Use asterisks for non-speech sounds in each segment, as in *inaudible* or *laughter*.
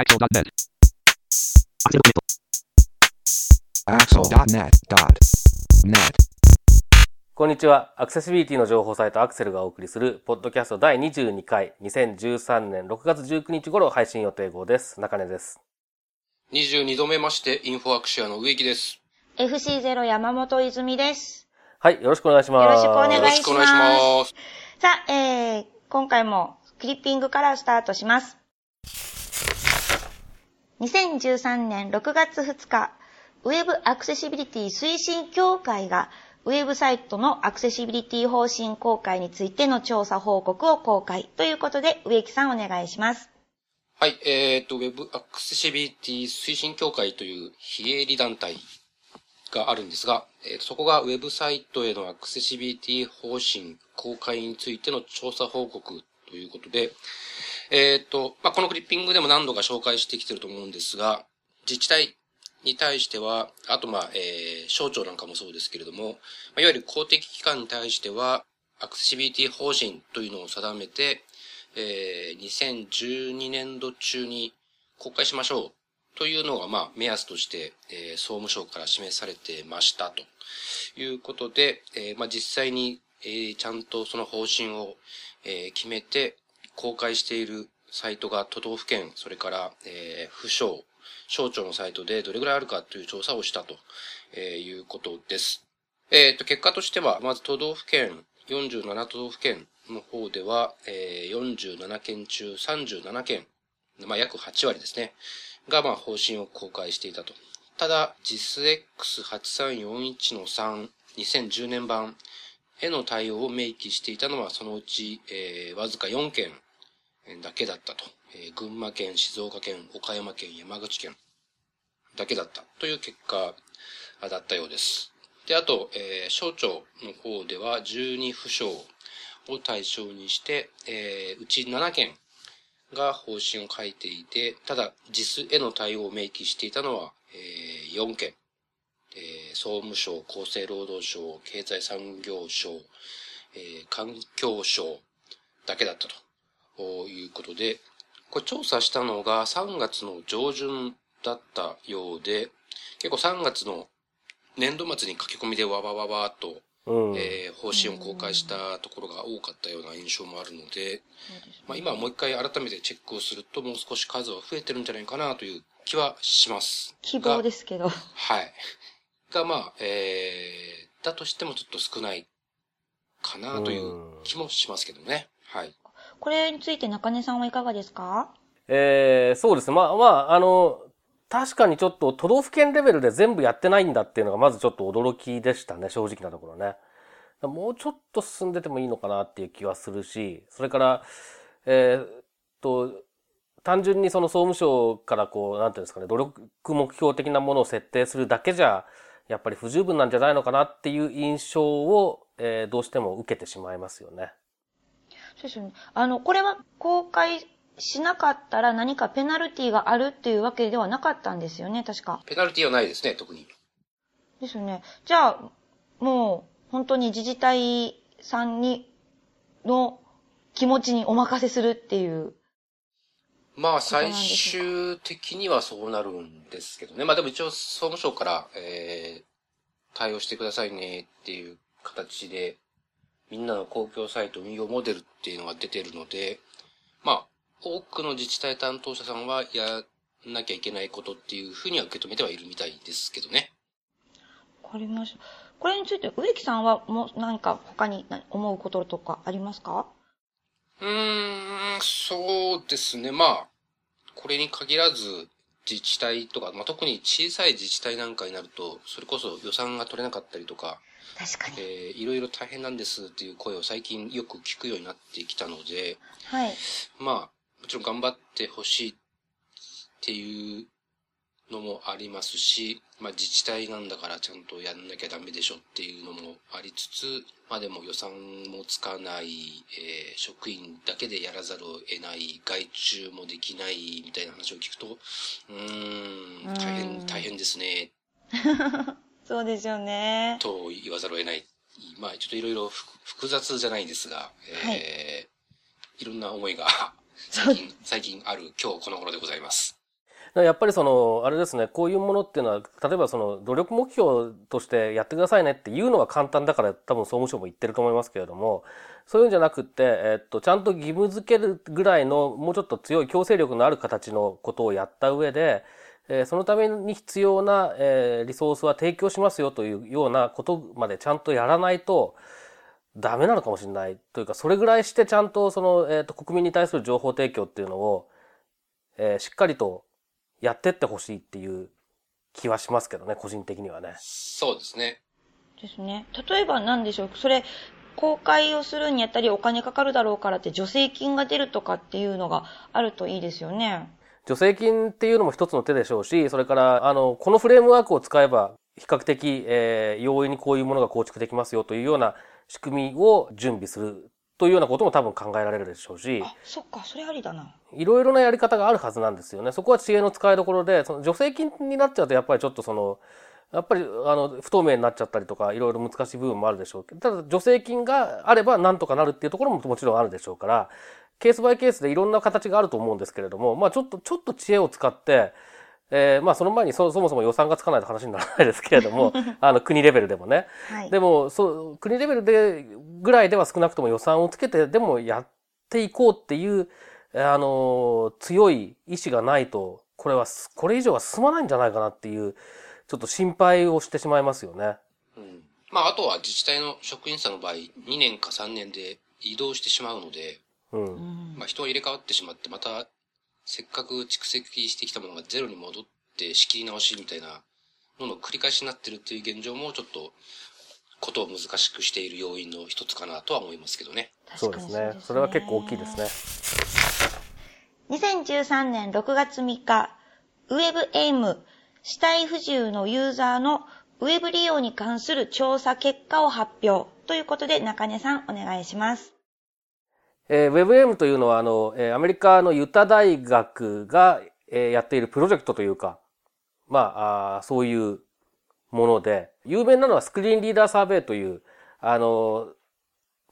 Axel.net. Axel.net.net. こんにちは。アクセシビリティの情報サイトアクセルがお送りする、ポッドキャスト第22回、2013年6月19日頃配信予定号です。中根です。22度目まして、インフォアクシアの植木です。FC0 山本泉です。はい、よろしくお願いします。よろしくお願いしますよろしくお願いします。さあ、えー、今回もクリッピングからスタートします。2013年6月2日、ウェブアクセシビリティ推進協会がウェブサイトのアクセシビリティ方針公開についての調査報告を公開ということで、植木さんお願いします。はい、えっ、と、ウェブアクセシビリティ推進協会という非営利団体があるんですが、えーそこがウェブサイトへのアクセシビリティ方針公開についての調査報告ということで、えっ、と、まあ、このクリッピングでも何度か紹介してきてると思うんですが、自治体に対しては、あと、まあ、えー省庁なんかもそうですけれども、まあいわゆる公的機関に対しては、アクセシビリティ方針というのを定めて、えー2012年度中に公開しましょうというのが、まあ、目安として、えー総務省から示されてましたということで、えーまあ、実際に、えーちゃんとその方針を、えー決めて公開しているサイトが都道府県、それから、えー府省、省庁のサイトでどれぐらいあるかという調査をしたと、えーいうことです。えっ、と、結果としては、まず都道府県、47都道府県の方では、えー47県中37県、まあ、約8割ですね、が、まあ、方針を公開していたと。ただ、JISX8341 の3、2010年版への対応を明記していたのは、そのうち、えーわずか4県だけだったと。えー群馬県、静岡県、岡山県、山口県だけだったという結果だったようです。で、あと、えー省庁の方では12府省を対象にして、えーうち7県が方針を書いていて、ただ、JIS への対応を明記していたのは、えー4県。えー総務省、厚生労働省、経済産業省、えー環境省だけだったということで、これ調査したのが3月の上旬だったようで、結構3月の年度末に書き込みでわわわわと、うん。えー方針を公開したところが多かったような印象もあるので、まあ、今はもう一回改めてチェックをするともう少し数は増えてるんじゃないかなという気はします。希望ですけど。はい。が、まあ、えー、だとしてもちょっと少ないかなという気もしますけどね。はい。これについて中根さんはいかがですか？えー、そうですね。まあ、まあ、あの、確かにちょっと都道府県レベルで全部やってないんだっていうのがまずちょっと驚きでしたね、正直なところね。もうちょっと進んでてもいいのかなっていう気はするし、それから、えーっと、単純にその総務省からこう、なんていうんですかね、努力目標的なものを設定するだけじゃ、やっぱり不十分なんじゃないのかなっていう印象を、えーどうしても受けてしまいますよね。そうですよね。あの、これは公開しなかったら何かペナルティがあるっていうわけではなかったんですよね、確か。ペナルティはないですね、特に。ですよね。じゃあ、もう、本当に自治体さんに、の気持ちにお任せするっていう。まあ、最終的にはそうなるんですけどね。まあでも一応総務省から、えー、対応してくださいねっていう形で、みんなの公共サイト運用モデルっていうのが出てるので、まあ、多くの自治体担当者さんはやんなきゃいけないことっていうふうには受け止めてはいるみたいですけどね。わかりました。これについて植木さんはもう何か他に何思うこととかありますか？うーん、そうですね。まあ、これに限らず、自治体とか、まあ、特に小さい自治体なんかになると、それこそ予算が取れなかったりとか、確かに。えーいろいろ大変なんですっていう声を最近よく聞くようになってきたので、はい。まあ、もちろん頑張ってほしいっていうのもありますし、まあ自治体なんだからちゃんとやんなきゃダメでしょっていうのもありつつ、まあでも予算もつかない、えー職員だけでやらざるを得ない、外注もできないみたいな話を聞くと、うーん、大う変、ん大変ですね、*laughs* そうですよね。と言わざるを得ない。まあちょっといろいろ複複雑じゃないですが、えーいろんな思いが *laughs* 最近、最近ある今日この頃でございます。やっぱりその、あれですね、こういうものっていうのは、例えばその、努力目標としてやってくださいねっていうのは簡単だから多分総務省も言ってると思いますけれども、そういうんじゃなくて、えっと、ちゃんと義務付けるぐらいの、もうちょっと強い強制力のある形のことをやった上で、えー、そのために必要な、えー、リソースは提供しますよというようなことまでちゃんとやらないと、ダメなのかもしれないというか、それぐらいしてちゃんとその、えっ、ー、と、国民に対する情報提供っていうのを、えー、しっかりとやってってほしいっていう気はしますけどね、個人的にはね。そうですね。ですね。例えば何でしょうそれ、公開をするにあたりお金かかるだろうからって助成金が出るとかっていうのがあるといいですよね。助成金っていうのも一つの手でしょうし、それから、あの、このフレームワークを使えば、比較的、えー、容易にこういうものが構築できますよというような仕組みを準備するというようなことも多分考えられるでしょうし。あ、そっか、それありだな。いろいろなやり方があるはずなんですよね。そこは知恵の使いどころで、その助成金になっちゃうとやっぱりちょっとその、やっぱり、あの、不透明になっちゃったりとか、いろいろ難しい部分もあるでしょうけど、ただ助成金があればなんとかなるっていうところももちろんあるでしょうから、ケースバイケースでいろんな形があると思うんですけれども、まあちょっと、ちょっと知恵を使って、えー、まあその前にそそもそも予算がつかないと話にならないですけれども、*laughs* あの国レベルでもね。はい、でも、そう、国レベルで、ぐらいでは少なくとも予算をつけてでもやっていこうっていう、あの、強い意志がないと、これは、これ以上は進まないんじゃないかなっていう、ちょっと心配をしてしまいますよね。うん。まああとは自治体の職員さんの場合、2年か3年で移動してしまうので、うん。まあ人は入れ替わってしまって、またせっかく蓄積してきたものがゼロに戻って仕切り直しみたいなのの繰り返しになってるっていう現状もちょっとことを難しくしている要因の一つかなとは思いますけどね。そうですね。それは結構大きいですね。2013年6月3日、WebAIM 死体不自由のユーザーのウェブ利用に関する調査結果を発表ということで中根さんお願いします。えー、WebM というのは、あの、アメリカのユタ大学が、え、やっているプロジェクトというか、まあ、あそういうもので、有名なのはスクリーンリーダーサーベイという、あの、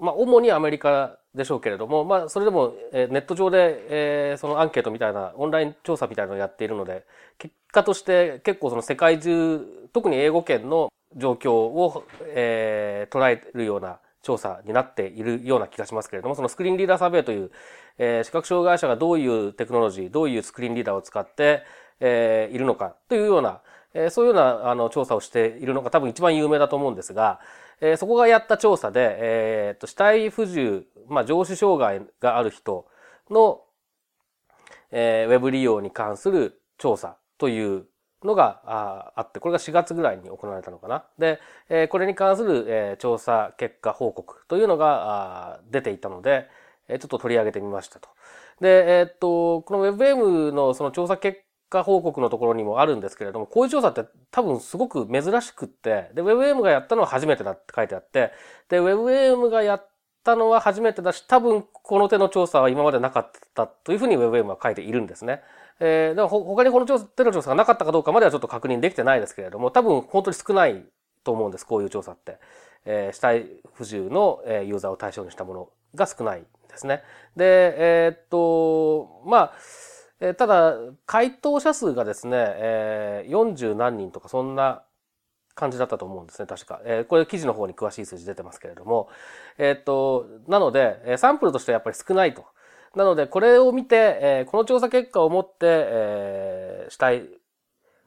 まあ、主にアメリカでしょうけれども、まあ、それでも、え、ネット上で、え、そのアンケートみたいな、オンライン調査みたいなのをやっているので、結果として結構その世界中、特に英語圏の状況を、えー、捉えるような調査になっているような気がしますけれども、そのスクリーンリーダーサーベイという、えー、視覚障害者がどういうテクノロジー、どういうスクリーンリーダーを使って、えー、いるのかというような、えー、そういうようなあの調査をしているのが多分一番有名だと思うんですが、えー、そこがやった調査で、えー、と死体不自由、まあ、上司障害がある人の、えー、ウェブ利用に関する調査というのがあって、これが4月ぐらいに行われたのかな。で、これに関する、調査結果報告というのが出ていたので、ちょっと取り上げてみましたと。で、え、っと、この WebM のその調査結果報告のところにもあるんですけれども、こういう調査って多分すごく珍しくって、で、WebM がやったのは初めてだって書いてあって、で、WebM がやったのは初めてだし、多分この手の調査は今までなかったというふうに WebM は書いているんですね。えー、だから他にこの調査手の調査がなかったかどうかまではちょっと確認できてないですけれども、多分本当に少ないと思うんです、こういう調査って。えー、死体不自由のユーザーを対象にしたものが少ないですね。で、えー、っと、まあ、えー、ただ、回答者数がですね、えー、40何人とかそんな感じだったと思うんですね、確か。えー、これ記事の方に詳しい数字出てますけれども。えー、っと、なので、サンプルとしてはやっぱり少ないと。なので、これを見て、えー、この調査結果をもって、えー、死体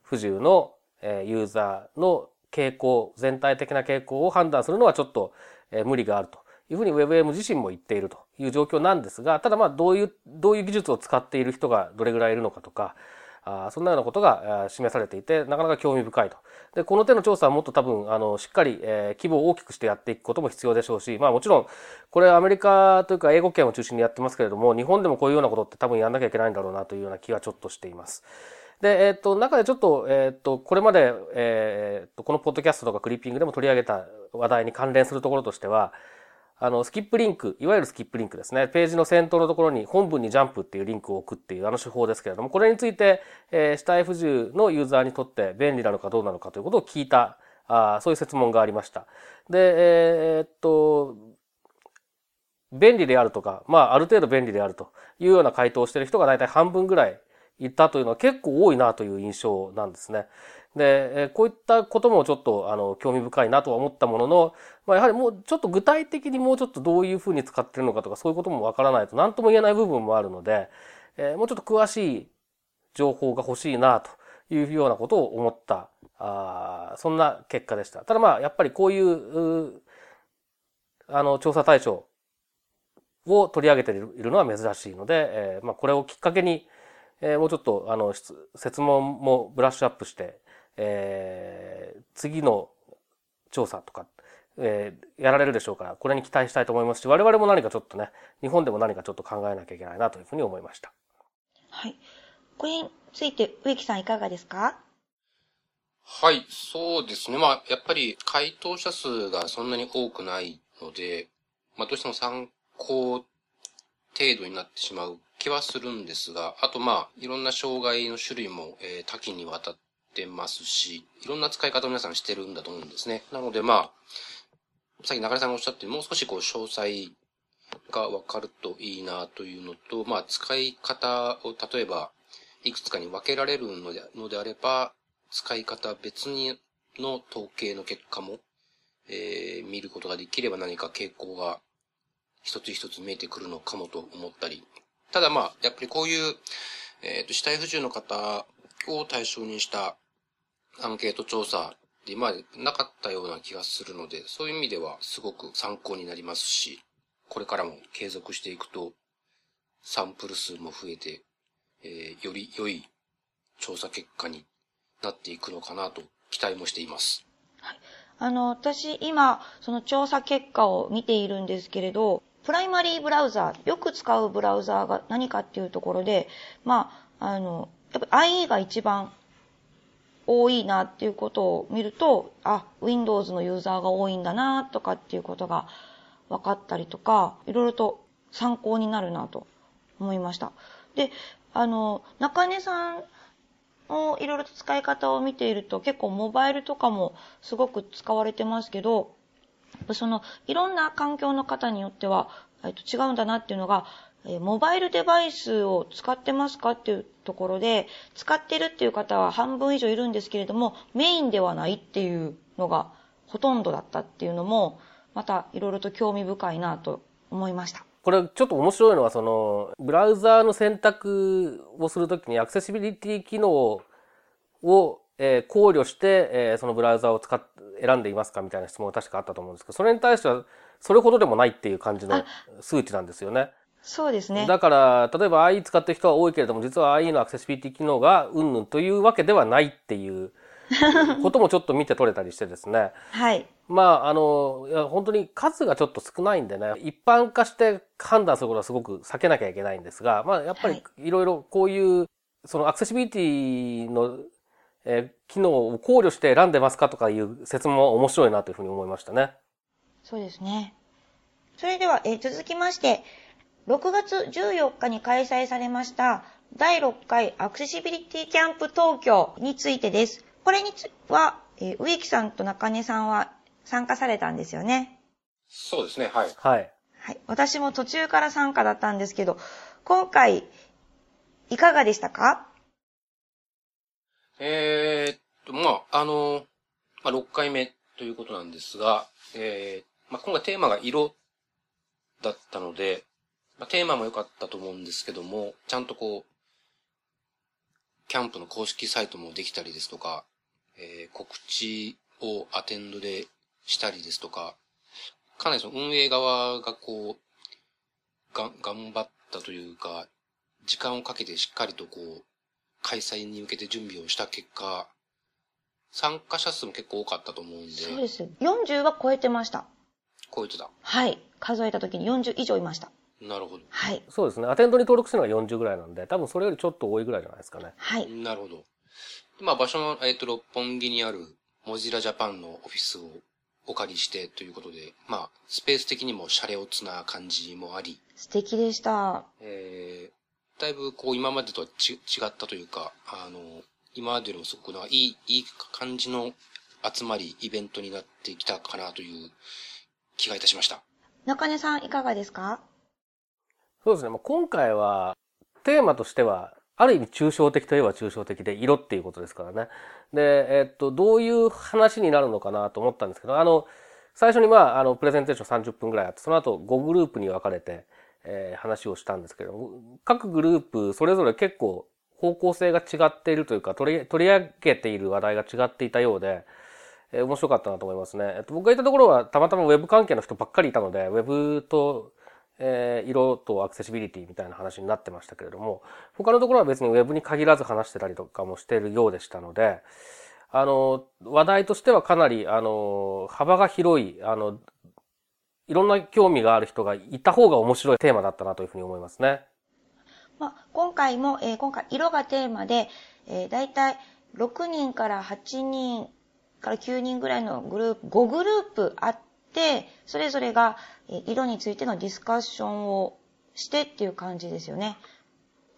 不自由の、えー、ユーザーの傾向、全体的な傾向を判断するのはちょっと、えー、無理があるというふうに WebM 自身も言っているという状況なんですが、ただまあどういう、どういう技術を使っている人がどれぐらいいるのかとか、あそんなようなことが示されていて、なかなか興味深いと。で、この手の調査はもっと多分、あの、しっかり、えー、規模を大きくしてやっていくことも必要でしょうし、まあもちろん、これアメリカというか英語圏を中心にやってますけれども、日本でもこういうようなことって多分やんなきゃいけないんだろうなというような気はちょっとしています。で、えっ、ー、と、中でちょっと、えっ、ー、と、これまで、えっ、と、このポッドキャストとかクリッピングでも取り上げた話題に関連するところとしては、あの、スキップリンク、いわゆるスキップリンクですね。ページの先頭のところに本文にジャンプっていうリンクを置くっていうあの手法ですけれども、これについて、えー、死体不自由のユーザーにとって便利なのかどうなのかということを聞いた、あそういう説問がありました。で、えー、っと、便利であるとか、まあ、ある程度便利であるというような回答をしている人が大体半分ぐらいいたというのは結構多いなという印象なんですね。で、こういったこともちょっと、あの、興味深いなとは思ったものの、まあ、やはりもうちょっと具体的にもうちょっとどういうふうに使ってるのかとか、そういうこともわからないと何とも言えない部分もあるので、えー、もうちょっと詳しい情報が欲しいなというようなことを思った、あそんな結果でした。ただまあ、やっぱりこういう、うあの、調査対象を取り上げているのは珍しいので、えー、まあ、これをきっかけに、えー、もうちょっと、あの、説問もブラッシュアップして、えー、次の調査とか、えー、やられるでしょうから、これに期待したいと思いますし、我々も何かちょっとね、日本でも何かちょっと考えなきゃいけないなというふうに思いました。はい。これについて植木さんいかがですか？はい、そうですね。まあ、やっぱり回答者数がそんなに多くないので、まあ、どうしても参考程度になってしまう気はするんですが、あとまあ、いろんな障害の種類も、えー、多岐にわたってますし、いろんな使い方を皆さんしてるんだと思うんですね。なのでまあ、さっき中根さんがおっしゃってもう少しこう詳細がわかるといいなというのと、まあ使い方を例えばいくつかに分けられるのでのであれば、使い方別にの統計の結果も、えー、見ることができれば何か傾向が一つ一つ見えてくるのかもと思ったり。ただまあ、やっぱりこういう、えっ、ー、と、死体不自由の方を対象にしたアンケート調査で今までなかったような気がするので、そういう意味ではすごく参考になりますし、これからも継続していくと、サンプル数も増えて、えー、より良い調査結果になっていくのかなと期待もしています。はい。あの、私今、その調査結果を見ているんですけれど、プライマリーブラウザー、よく使うブラウザーが何かっていうところで、まあ、あの、やっぱ IE が一番多いなっていうことを見ると、あ、Windows のユーザーが多いんだなとかっていうことが分かったりとか、いろいろと参考になるなと思いました。で、あの、中根さんのいろいろと使い方を見ていると結構モバイルとかもすごく使われてますけど、そのいろんな環境の方によっては、えっと、違うんだなっていうのがえモバイルデバイスを使ってますかっていうところで、使ってるっていう方は半分以上いるんですけれども、メインではないっていうのがほとんどだったっていうのも、またいろいろと興味深いなと思いました。これちょっと面白いのは、その、ブラウザーの選択をするときにアクセシビリティ機能を、え考慮して、えそのブラウザを使っ、選んでいますかみたいな質問が確かあったと思うんですけど、それに対しては、それほどでもないっていう感じの数値なんですよね。そうですね。だから、例えば IE 使ってる人は多いけれども、実は IE のアクセシビリティ機能がうんぬんというわけではないっていう *laughs* こともちょっと見て取れたりしてですね。はい。まあ、あの、いや本当に数がちょっと少ないんでね、一般化して判断することはすごく避けなきゃいけないんですが、まあ、やっぱりいろいろこういう、そのアクセシビリティの、えー、機能を考慮して選んでますかとかいう説問は面白いなというふうに思いましたね。そうですね。それでは、えー、続きまして、6月14日に開催されました第6回アクセシビリティキャンプ東京についてです。これにつは、えー、植木さんと中根さんは参加されたんですよね。そうですね、はい。はい。はい。私も途中から参加だったんですけど、今回、いかがでしたか？えー、っと、まあ、あの、まあ、6回目ということなんですが、えー、まあ、今回テーマが色だったので、まあ、テーマも良かったと思うんですけども、ちゃんとこう、キャンプの公式サイトもできたりですとか、えー、告知をアテンドでしたりですとか、かなりその運営側がこう、が、頑張ったというか、時間をかけてしっかりとこう、開催に向けて準備をした結果、参加者数も結構多かったと思うんで。そうです。40は超えてました。超えてた。はい。数えた時に40以上いました。なるほど。はい。そうですね。アテンドに登録するのが40ぐらいなんで、多分それよりちょっと多いぐらいじゃないですかね。はい。なるほど。まあ場所の、えっ、ー、と、六本木にあるモジラジャパンのオフィスをお借りしてということで、まあ、スペース的にもシャレオツな感じもあり。素敵でした。えー、だいぶこう今までとはち違ったというか、あの、今までよりもすごくいい、いい感じの集まり、イベントになってきたかなという気がいたしました。中根さんいかがですか？そうですね。今回は、テーマとしては、ある意味抽象的といえば抽象的で、色っていうことですからね。で、えっと、どういう話になるのかなと思ったんですけど、あの、最初にまあ、あの、プレゼンテーション30分ぐらいあって、その後5グループに分かれて、えー、話をしたんですけど、各グループそれぞれ結構方向性が違っているというか、取り、取り上げている話題が違っていたようで、えー、面白かったなと思いますね。えっと、僕がいたところはたまたまウェブ関係の人ばっかりいたので、ウェブと、えー、色とアクセシビリティみたいな話になってましたけれども、他のところは別にウェブに限らず話してたりとかもしているようでしたので、あの、話題としてはかなり、あの、幅が広い、あの、いろんな興味がある人がいた方が面白いテーマだったなというふうに思いますね。まあ、今回も、えー、今回色がテーマで、えー、だいたい6人から8人から9人ぐらいのグループ、5グループあって、それぞれが、色についてのディスカッションをしてっていう感じですよね。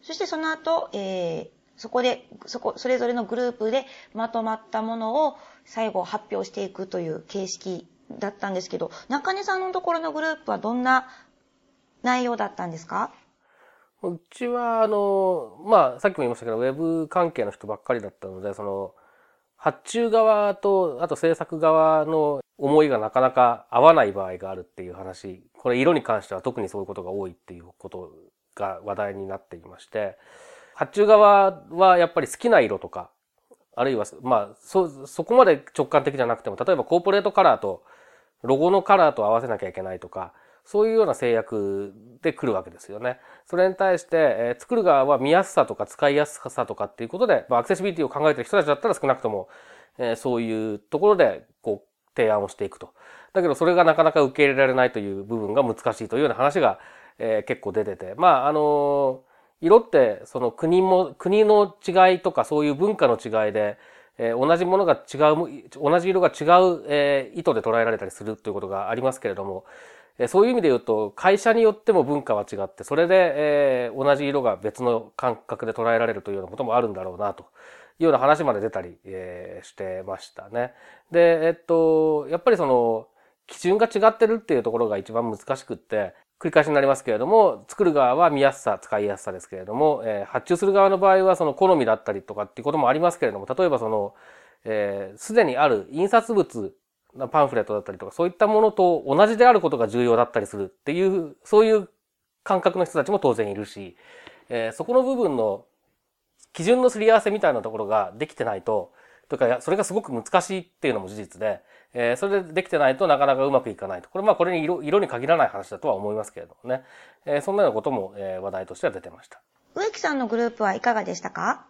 そしてその後、えー、そこで、そこ、それぞれのグループでまとまったものを最後発表していくという形式だったんですけど、中根さんのところのグループはどんな内容だったんですか？うちは、あの、まあ、さっきも言いましたけど、ウェブ関係の人ばっかりだったので、その、発注側と、あと制作側の思いがなかなか合わない場合があるっていう話、これ色に関しては特にそういうことが多いっていうことが話題になっていまして、発注側はやっぱり好きな色とか、あるいは、まあ、そ、そこまで直感的じゃなくても、例えばコーポレートカラーとロゴのカラーと合わせなきゃいけないとか、そういうような制約で来るわけですよね。それに対して、えー、作る側は見やすさとか使いやすさとかっていうことで、まあ、アクセシビリティを考えてる人たちだったら少なくとも、えー、そういうところで、こう、提案をしていくと。だけど、それがなかなか受け入れられないという部分が難しいというような話が、えー、結構出てて。まあ、あの色って、その国も、国の違いとかそういう文化の違いで、えー、同じものが違う、同じ色が違う、えー、意図で捉えられたりするということがありますけれども、えー、そういう意味で言うと、会社によっても文化は違って、それで、えー、同じ色が別の感覚で捉えられるというようなこともあるんだろうな、というような話まで出たり、えー、してましたね。で、えっと、やっぱりその、基準が違ってるっていうところが一番難しくって、繰り返しになりますけれども、作る側は見やすさ、使いやすさですけれども、えー、発注する側の場合はその好みだったりとかっていうこともありますけれども、例えばその、えー、すでにある印刷物、パンフレットだったりとか、そういったものと同じであることが重要だったりするっていう、そういう感覚の人たちも当然いるし、えー、そこの部分の基準のすり合わせみたいなところができてないと、というか、それがすごく難しいっていうのも事実で、えー、それでできてないとなかなかうまくいかないと。これまあこれに色色に限らない話だとは思いますけれどもね。えー、そんなようなことも、えー、話題としては出てました。植木さんのグループはいかがでしたか？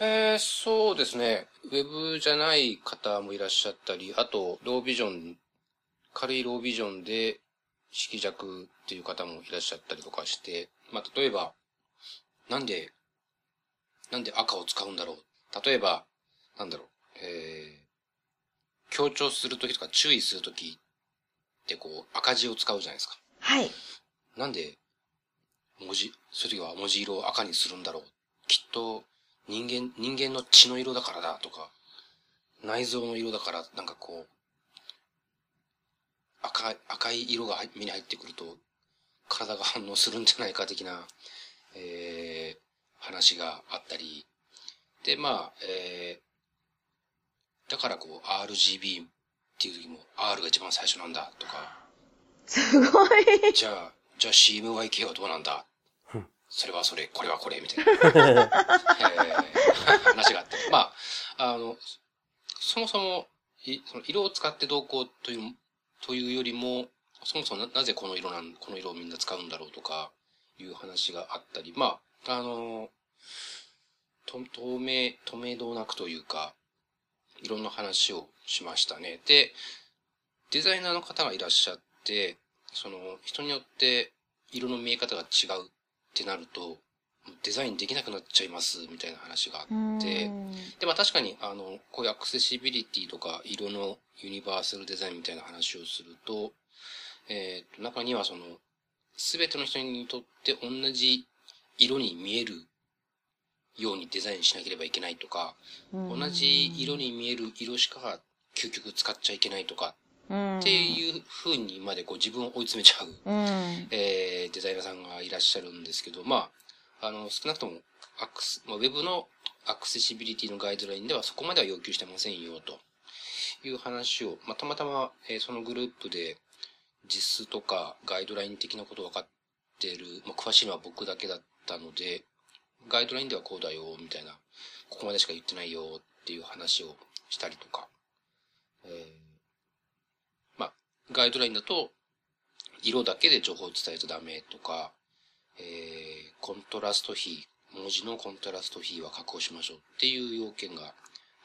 えー、そうですね。ウェブじゃない方もいらっしゃったり、あと、ロービジョン、軽いロービジョンで色弱っていう方もいらっしゃったりとかして、まあ、例えば、なんで、なんで赤を使うんだろう。例えば、なんだろう、えー、強調するときとか注意するときってこう赤字を使うじゃないですか。はい。なんで文字、それは文字色を赤にするんだろう。きっと人間、人間の血の色だからだとか、内臓の色だからなんかこう、赤い、赤い色が目に入ってくると体が反応するんじゃないか的な、えー、話があったり、で、まあ、えだからこう RGB っていう時も R が一番最初なんだとか。すごい。じゃあ、じゃあ CMYK はどうなんだそれはそれ、これはこれ、みたいな、*laughs* えー、*laughs* 話があって。まあ、あの、そもそも、いその色を使ってどうこうという、というよりも、そもそもななぜこの色なん、この色をみんな使うんだろうとか、いう話があったり、まあ、あの、と、透明、透明度なくというか、いろんな話をしましたね。で、デザイナーの方がいらっしゃって、その人によって色の見え方が違うってなると、デザインできなくなっちゃいますみたいな話があって、で、まあ確かに、あの、こういうアクセシビリティとか色のユニバーサルデザインみたいな話をすると、えっ、ー、と、中にはその、すべての人にとって同じ色に見えるようにデザインしなければいけないとか、同じ色に見える色しか究極使っちゃいけないとか、っていう風にまでこう自分を追い詰めちゃう、えー、デザイナーさんがいらっしゃるんですけど、まあ、あの、少なくともアクス、まあ、ウェブのアクセシビリティのガイドラインではそこまでは要求してませんよ、と。いう話を、まあ、たまたま、えー、そのグループで実数とかガイドライン的なこと分かっている、まあ、詳しいのは僕だけだったので、ガイドラインではこうだよ、みたいな、ここまでしか言ってないよっていう話をしたりとか、えー、まあ、ガイドラインだと、色だけで情報を伝えちゃダメとか、えー、コントラスト比、文字のコントラスト比は確保しましょうっていう要件が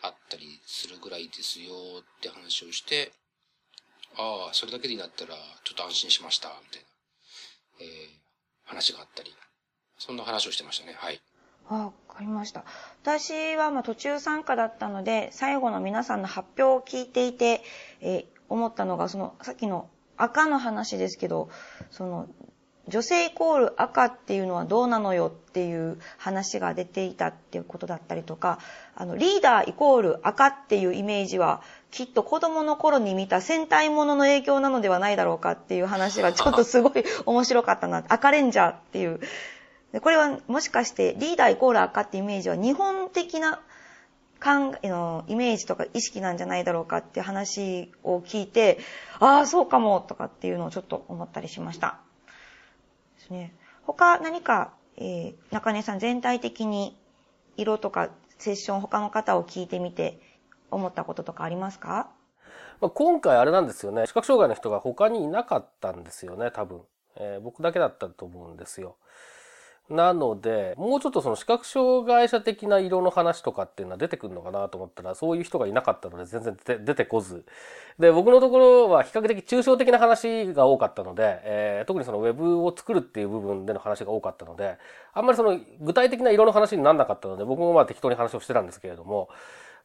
あったりするぐらいですよって話をして、ああ、それだけでいいんだったらちょっと安心しました、みたいな、えー、話があったり、そんな話をしてましたね。はい。わかりました。私はまあ途中参加だったので、最後の皆さんの発表を聞いていて、えー、思ったのが、その、さっきの赤の話ですけど、その、女性イコール赤っていうのはどうなのよっていう話が出ていたっていうことだったりとか、あの、リーダーイコール赤っていうイメージは、きっと子供の頃に見た戦隊ものの影響なのではないだろうかっていう話がちょっとすごい面白かったな。赤レンジャーっていう。これはもしかしてリーダーイコール赤ってイメージは日本的な考えのイメージとか意識なんじゃないだろうかって話を聞いて、ああ、そうかもとかっていうのをちょっと思ったりしました。ですね。他何か、えー、中根さん全体的に色とかセッション他の方を聞いてみて思ったこととかありますか？まあ、今回あれなんですよね。視覚障害の人が他にいなかったんですよね、多分。えー、僕だけだったと思うんですよ。なので、もうちょっとその視覚障害者的な色の話とかっていうのは出てくるのかなと思ったら、そういう人がいなかったので全然出てこず。で、僕のところは比較的抽象的な話が多かったので、えー、特にそのウェブを作るっていう部分での話が多かったので、あんまりその具体的な色の話にならなかったので、僕もまあ適当に話をしてたんですけれども、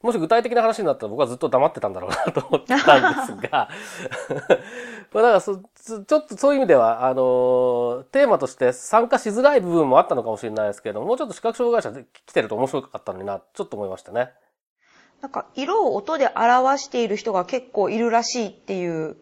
もし具体的な話になったら僕はずっと黙ってたんだろうなと思ったんですが *laughs* まあだからそ、ちょっとそういう意味では、あの、テーマとして参加しづらい部分もあったのかもしれないですけども、もうちょっと視覚障害者で来てると面白かったのにな、ちょっと思いましたね。なんか、色を音で表している人が結構いるらしいっていう、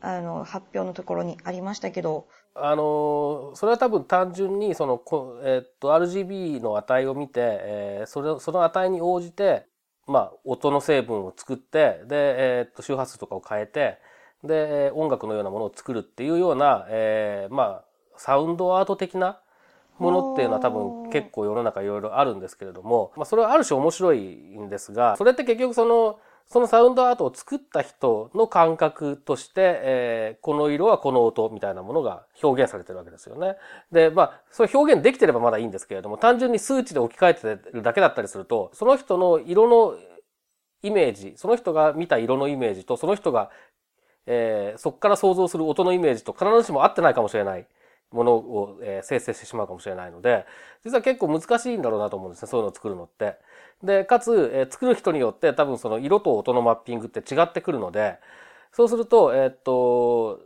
あの、発表のところにありましたけど、あの、それは多分単純に、その、えっと、RGB の値を見て、えー、それ、その値に応じて、まあ、音の成分を作って、で、えっと、周波数とかを変えて、で、音楽のようなものを作るっていうような、えー、まあ、サウンドアート的なものっていうのは多分結構世の中いろいろあるんですけれども、まあ、それはある種面白いんですが、それって結局その、そのサウンドアートを作った人の感覚として、えー、この色はこの音みたいなものが表現されてるわけですよね。で、まあ、それ表現できてればまだいいんですけれども、単純に数値で置き換えてるだけだったりすると、その人の色のイメージ、その人が見た色のイメージと、その人が、えー、そこから想像する音のイメージと必ずしも合ってないかもしれない。ものを、え、生成してしまうかもしれないので、実は結構難しいんだろうなと思うんですね、そういうのを作るのって。で、かつ、え、作る人によって多分その色と音のマッピングって違ってくるので、そうすると、え、っと、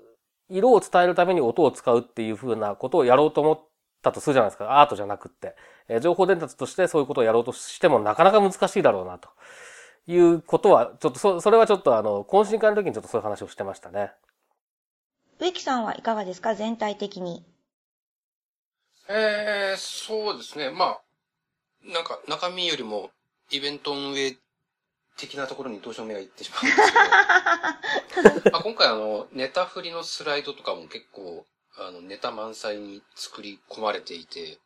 色を伝えるために音を使うっていうふうなことをやろうと思ったとするじゃないですか。アートじゃなくって。え、情報伝達としてそういうことをやろうとしてもなかなか難しいだろうなと。いうことは、ちょっとそ、それはちょっとあの、懇親会の時にちょっとそういう話をしてましたね。植木さんはいかがですか？全体的に。えー、そうですね。まあ、なんか中身よりもイベント運営的なところにどうしても目がいってしまうんですけど、*laughs* まあ今回あの、ネタ振りのスライドとかも結構、あの、ネタ満載に作り込まれていて、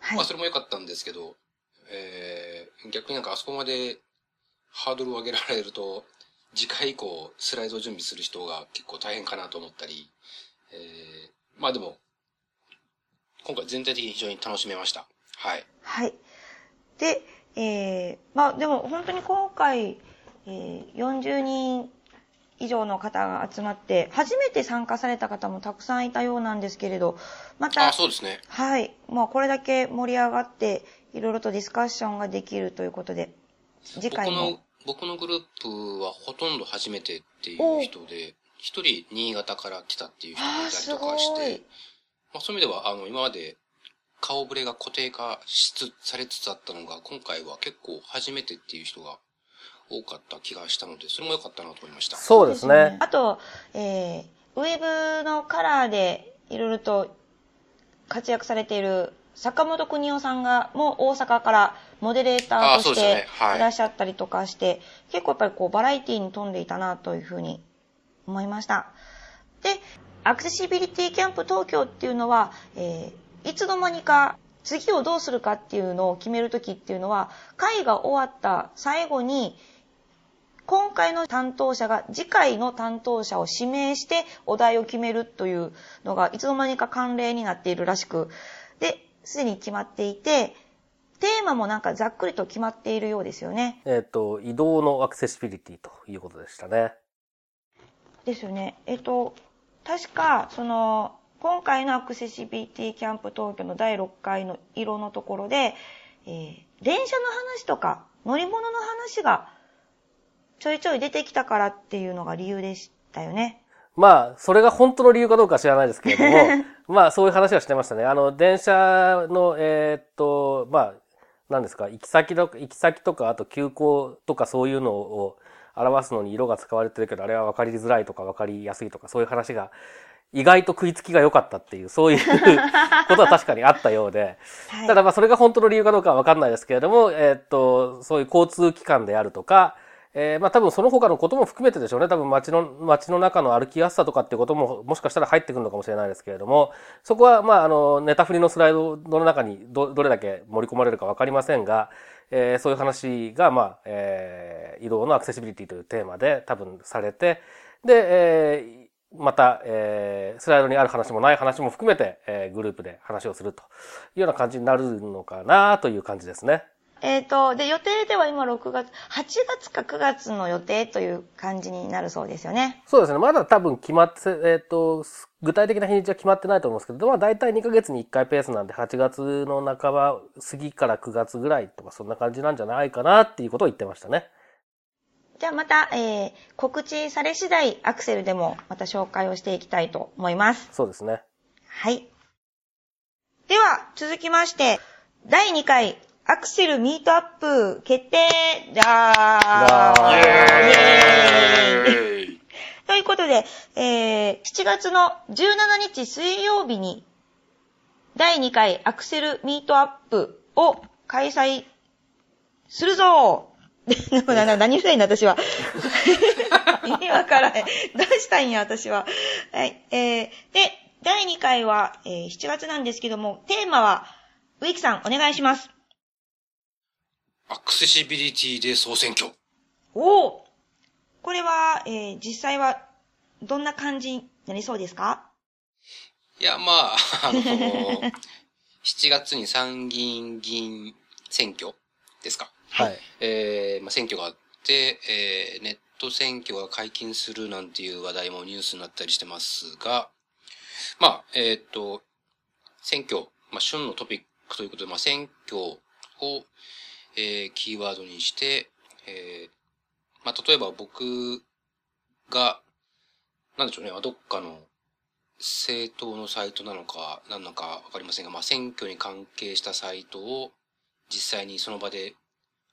はい、まあそれも良かったんですけど、えー、逆になんかあそこまでハードルを上げられると、次回以降スライドを準備する人が結構大変かなと思ったり、えー、まあでも、今回全体的に非常に楽しめました。はい。はい。で、えー、まあでも本当に今回、えー、40人以上の方が集まって、初めて参加された方もたくさんいたようなんですけれど、また、あそうですね。はい。まあこれだけ盛り上がって、いろいろとディスカッションができるということで、次回も。僕の、グループはほとんど初めてっていう人で、一人新潟から来たっていう人がいたりとかして、まあそういう意味では、あの、今まで顔ぶれが固定化しつ、されつつあったのが、今回は結構初めてっていう人が多かった気がしたので、それも良かったなと思いました。そうですね。あと、えー、ウェブのカラーでいろいろと活躍されている坂本邦夫さんが、もう大阪からモデレーターとしていらっしゃったりとかして、ねはい、結構やっぱりこうバラエティに富んでいたなというふうに思いました。で、アクセシビリティキャンプ東京っていうのは、えー、いつの間にか次をどうするかっていうのを決めるときっていうのは、会が終わった最後に、今回の担当者が次回の担当者を指名してお題を決めるというのがいつの間にか慣例になっているらしく、で、すでに決まっていて、テーマもなんかざっくりと決まっているようですよね。えっ、ー、と、移動のアクセシビリティということでしたね。ですよね。えっ、ー、と、確か、その、今回のアクセシビリティキャンプ東京の第6回の色のところで、えー、電車の話とか乗り物の話がちょいちょい出てきたからっていうのが理由でしたよね。まあ、それが本当の理由かどうか知らないですけれども、*laughs* まあ、そういう話はしてましたね。あの、電車の、えー、っと、まあ、何ですか、行き先とか、行き先とか、あと休校とかそういうのを表すのに色が使われてるけど、あれは分かりづらいとか分かりやすいとか、そういう話が意外と食いつきが良かったっていう、そういう *laughs* ことは確かにあったようで、はい、ただまあそれが本当の理由かどうかはわかんないですけれども、えー、っと、そういう交通機関であるとか、えー、まあ多分その他のことも含めてでしょうね。多分街の、街の中の歩きやすさとかっていうことももしかしたら入ってくるのかもしれないですけれども、そこはまああの、ネタフリのスライドの中にど、どれだけ盛り込まれるかわかりませんが、えー、そういう話がまあ、えー、移動のアクセシビリティというテーマで多分されて、で、えー、また、えー、スライドにある話もない話も含めて、えー、グループで話をするというような感じになるのかなという感じですね。えっ、ー、と、で、予定では今6月、8月か9月の予定という感じになるそうですよね。そうですね。まだ多分決まって、えっ、ー、と、具体的な日にちは決まってないと思うんですけど、まあ大体2ヶ月に1回ペースなんで、8月の半ば過ぎから9月ぐらいとかそんな感じなんじゃないかなっていうことを言ってましたね。じゃあまた、えー、告知され次第、アクセルでもまた紹介をしていきたいと思います。そうですね。はい。では、続きまして、第2回、アクセルミートアップ決定だーイェーイ *laughs* ということで、えー、7月の17日水曜日に、第2回アクセルミートアップを開催するぞ *laughs* 何したいんだ、私は。*laughs* 意味わからへん。どうしたいんや、私は。はい。えー、で、第2回は、えー、7月なんですけども、テーマは、ウィキさん、お願いします。アクセシビリティで総選挙。おおこれは、えー、実際は、どんな感じになりそうですか？いや、まあ、*laughs* あの、7月に参議院議員選挙ですか。はい。えー、まあ、選挙があって、えー、ネット選挙が解禁するなんていう話題もニュースになったりしてますが、まあ、えっ、と、選挙、まあ、旬のトピックということで、まあ、選挙を、えー、キーワードにして、えー、まあ、例えば僕が、なんでしょうね、どっかの政党のサイトなのか、何なのかわかりませんが、まあ、選挙に関係したサイトを実際にその場で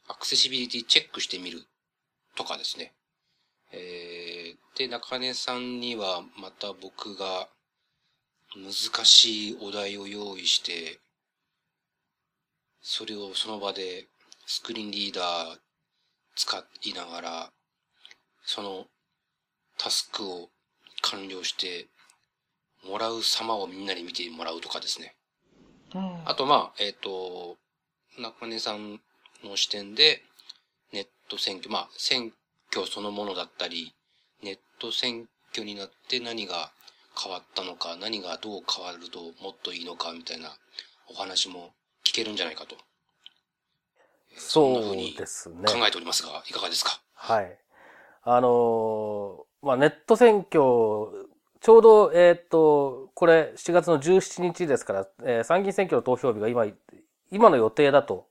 アクセシビリティチェックしてみるとかですね。えー、で、中根さんにはまた僕が難しいお題を用意して、それをその場でスクリーンリーダー使いながら、そのタスクを完了して、もらう様をみんなに見てもらうとかですね。うん、あと、まあ、えっ、ー、と、中根さんの視点で、ネット選挙、まあ、選挙そのものだったり、ネット選挙になって何が変わったのか、何がどう変わるともっといいのか、みたいなお話も聞けるんじゃないかと。そうですね。考えておりますが、いかがですか？はい。あのー、まあ、ネット選挙、ちょうど、えー、っと、これ、7月の17日ですから、えー、参議院選挙の投票日が今、今の予定だと、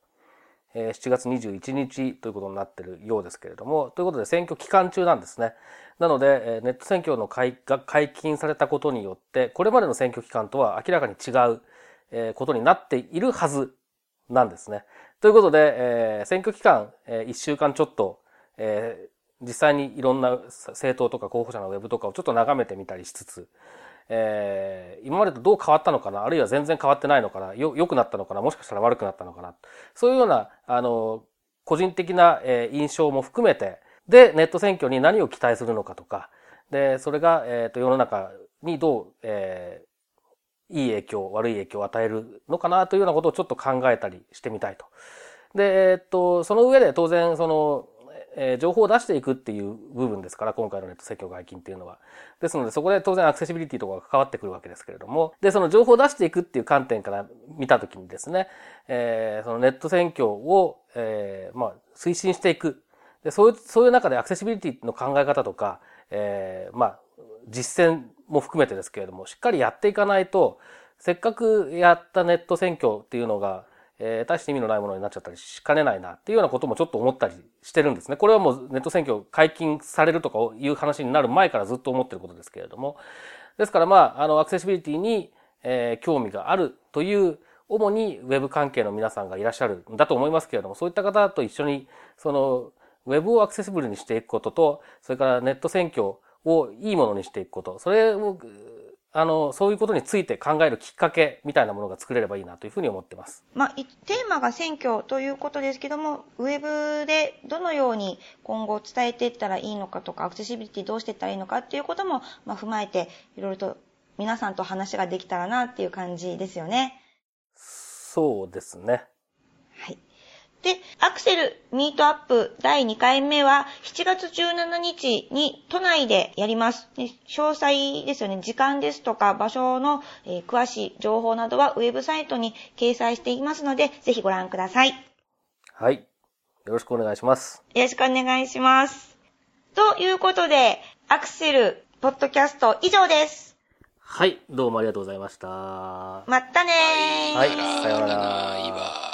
え7月21日ということになっているようですけれども、ということで選挙期間中なんですね。なので、ネット選挙の解が解禁されたことによって、これまでの選挙期間とは明らかに違うことになっているはずなんですね。ということで、え選挙期間、え1週間ちょっと、え実際にいろんな政党とか候補者のウェブとかをちょっと眺めてみたりしつつ、えー、今までとどう変わったのかなあるいは全然変わってないのかなよ、良くなったのかなもしかしたら悪くなったのかなそういうような、あの、個人的な、えー、印象も含めて、で、ネット選挙に何を期待するのかとか、で、それが、えっ、ー、と、世の中にどう、えー、いい影響、悪い影響を与えるのかなというようなことをちょっと考えたりしてみたいと。で、えっ、と、その上で当然、その、えー、情報を出していくっていう部分ですから、今回のネット説教解禁っていうのは。ですので、そこで当然アクセシビリティとかが関わってくるわけですけれども、で、その情報を出していくっていう観点から見たときにですね、えー、そのネット選挙を、えー、まあ、推進していく。で、そういう、そういう中でアクセシビリティの考え方とか、えー、まあ、実践も含めてですけれども、しっかりやっていかないと、せっかくやったネット選挙っていうのが、えー、大して意味のないものになっちゃったりしかねないなっていうようなこともちょっと思ったりしてるんですね。これはもうネット選挙解禁されるとかいう話になる前からずっと思ってることですけれども。ですからまあ、あの、アクセシビリティに、えー、興味があるという、主にウェブ関係の皆さんがいらっしゃるんだと思いますけれども、そういった方と一緒に、その、ウェブをアクセシブルにしていくことと、それからネット選挙をいいものにしていくこと、それをあの、そういうことについて考えるきっかけみたいなものが作れればいいなというふうに思ってます。まあ、テーマが選挙ということですけども、ウェブでどのように今後伝えていったらいいのかとか、アクセシビリティどうしていったらいいのかっていうことも、まあ、踏まえて、いろいろと皆さんと話ができたらなっていう感じですよね。そうですね。で、アクセルミートアップ第2回目は7月17日に都内でやります。で詳細ですよね、時間ですとか場所の、えー、詳しい情報などはウェブサイトに掲載していますので、ぜひご覧ください。はい。よろしくお願いします。よろしくお願いします。ということで、アクセルポッドキャスト以上です。はい、どうもありがとうございました。まったねー。はい、さようなら。